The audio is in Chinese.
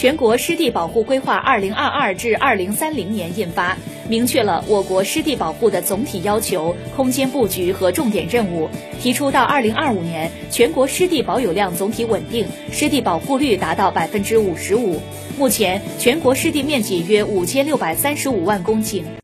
全国湿地保护规划二零二二至二零三零年印发明确了我国湿地保护的总体要求空间布局和重点任务。提出到二零二五年全国湿地保有量总体稳定湿地保护率达到百分之五十五。目前全国湿地面积约五千六百三十五万公顷。